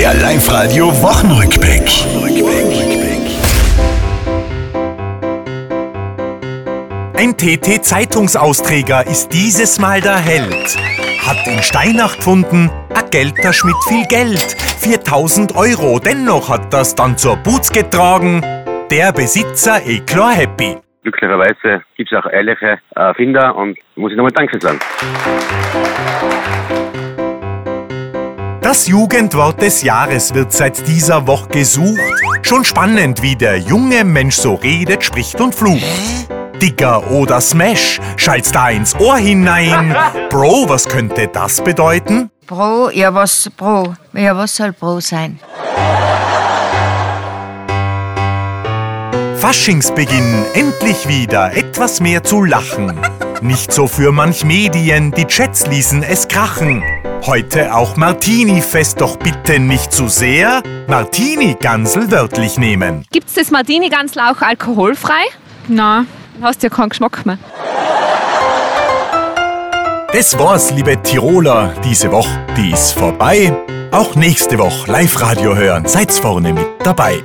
Der Live-Radio Wochenrückblick. Ein TT-Zeitungsausträger ist dieses Mal der Held. Hat in Steinach gefunden, ein Geldtasch mit viel Geld. 4000 Euro, dennoch hat das dann zur Boots getragen. Der Besitzer eh klar happy. Glücklicherweise gibt es auch ehrliche Erfinder und muss ich nochmal Danke sagen. Das Jugendwort des Jahres wird seit dieser Woche gesucht. Schon spannend, wie der junge Mensch so redet, spricht und flucht. Digger oder Smash, schallt's da ins Ohr hinein. Bro, was könnte das bedeuten? Bro, ja was, Bro, ja was soll Bro sein? Faschingsbeginn, endlich wieder etwas mehr zu lachen. Nicht so für manch Medien, die Chats ließen es krachen. Heute auch Martini-Fest, doch bitte nicht zu sehr. Martini-Gansel wörtlich nehmen. Gibt's das Martini-Gansel auch alkoholfrei? Nein. Dann hast du ja keinen Geschmack mehr. Das war's, liebe Tiroler. Diese Woche, die ist vorbei. Auch nächste Woche Live-Radio hören. Seid's vorne mit dabei.